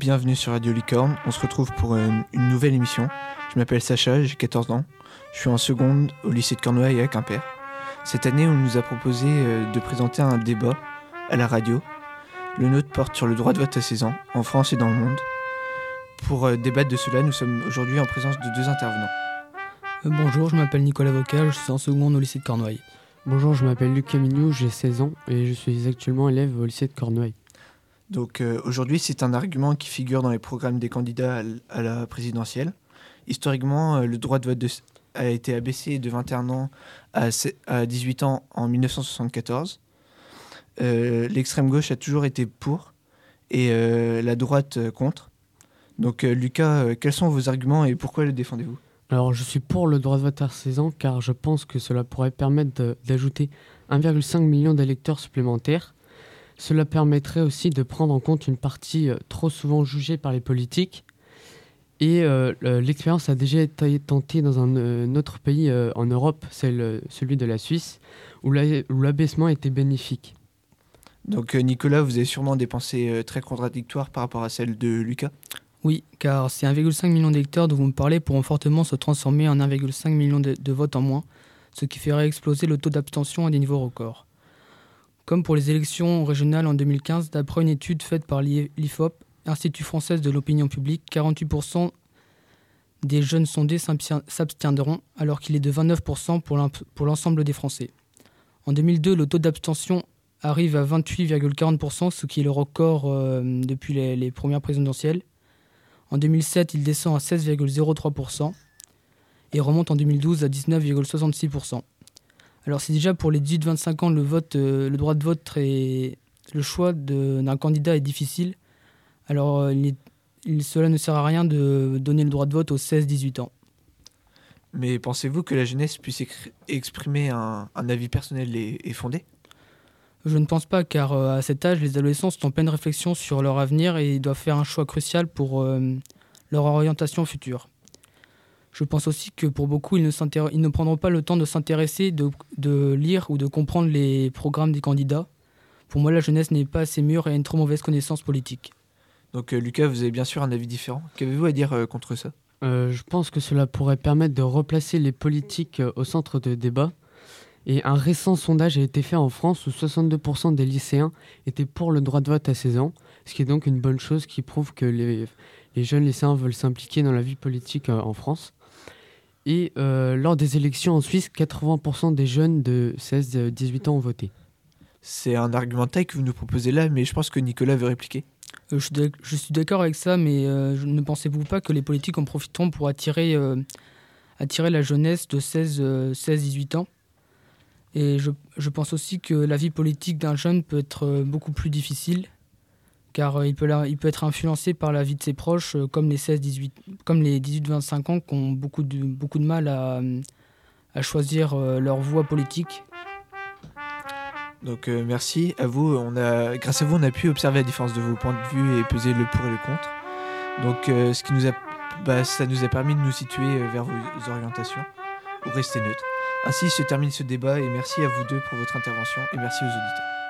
bienvenue sur Radio Licorne. On se retrouve pour une, une nouvelle émission. Je m'appelle Sacha, j'ai 14 ans. Je suis en seconde au lycée de Cornouailles à Quimper. Cette année, on nous a proposé euh, de présenter un débat à la radio. Le nôtre porte sur le droit de vote à 16 ans, en France et dans le monde. Pour euh, débattre de cela, nous sommes aujourd'hui en présence de deux intervenants. Euh, bonjour, je m'appelle Nicolas Vocal, je suis en seconde au lycée de Cornouailles. Bonjour, je m'appelle Lucas Mignou, j'ai 16 ans et je suis actuellement élève au lycée de Cornouailles. Donc euh, aujourd'hui, c'est un argument qui figure dans les programmes des candidats à la présidentielle. Historiquement, euh, le droit de vote a été abaissé de 21 ans à, se- à 18 ans en 1974. Euh, L'extrême gauche a toujours été pour et la droite contre. Donc Lucas, quels sont vos arguments et pourquoi les défendez-vous? Alors, je suis pour le droit de vote à 16 ans car je pense que cela pourrait permettre d'ajouter 1,5 million d'électeurs supplémentaires. Cela permettrait aussi de prendre en compte une partie euh, trop souvent jugée par les politiques. Et euh, le- l'expérience a déjà été tentée dans un, euh, un autre pays euh, en Europe, celui de la Suisse, où la- où l'abaissement était bénéfique. Donc Nicolas, vous avez sûrement des pensées euh, très contradictoires par rapport à celles de Lucas? Oui, car ces 1,5 million d'électeurs dont vous me parlez pourront fortement se transformer en 1,5 million de, de votes en moins, ce qui ferait exploser le taux d'abstention à des niveaux records. Comme pour les élections régionales en 2015, d'après une étude faite par l'I- l'IFOP, Institut français de l'opinion publique, 48% des jeunes sondés s'abstien- s'abstiendront, alors qu'il est de 29% pour l'ensemble des Français. En 2002, le taux d'abstention arrive à 28,40%, ce qui est le record euh, depuis les premières présidentielles. En 2007, il descend à 16,03% et remonte en 2012 à 19,66%. Alors c'est déjà pour les 18-25 ans le vote, euh, le droit de vote et le choix d'un candidat est difficile. Alors euh, il est- il- cela ne sert à rien de donner le droit de vote aux 16-18 ans. Mais pensez-vous que la jeunesse puisse exprimer un, un avis personnel et, et fondé? Je ne pense pas car euh, à cet âge, les adolescents sont en pleine réflexion sur leur avenir et ils doivent faire un choix crucial pour euh, leur orientation future. Je pense aussi que pour beaucoup, ils ne, s'intér- ils ne prendront pas le temps de s'intéresser, de, de lire ou de comprendre les programmes des candidats. Pour moi, la jeunesse n'est pas assez mûre et a une trop mauvaise connaissance politique. Donc euh, Lucas, vous avez bien sûr un avis différent. Qu'avez-vous à dire euh, contre ça? Euh, je pense que cela pourrait permettre de replacer les politiques euh, au centre de débat. Et un récent sondage a été fait en France où 62% des lycéens étaient pour le droit de vote à 16 ans, ce qui est donc une bonne chose qui prouve que les, les jeunes lycéens veulent s'impliquer dans la vie politique euh, en France. Et euh, lors des élections en Suisse, 80% des jeunes de 16-18 ans ont voté. C'est un argument de taille que vous nous proposez là, mais je pense que Nicolas veut répliquer. Euh, je suis d'accord avec ça, mais euh, je- ne pensez-vous pas que les politiques en profiteront pour attirer, euh, attirer la jeunesse de 16-18 ans? Et je, je pense aussi que la vie politique d'un jeune peut être euh, beaucoup plus difficile, car euh, il, peut être influencé par la vie de ses proches, euh, comme les 16-18 comme les 18-25 ans qui ont beaucoup de, mal à, euh, choisir leur voie politique. Donc merci à vous. Grâce à vous, on a pu observer la différence de vos points de vue et peser le pour et le contre. Donc ce qui nous a, bah, ça nous a permis de nous situer vers vos orientations ou rester neutres. Ainsi se termine ce débat et merci à vous deux pour votre intervention et merci aux auditeurs.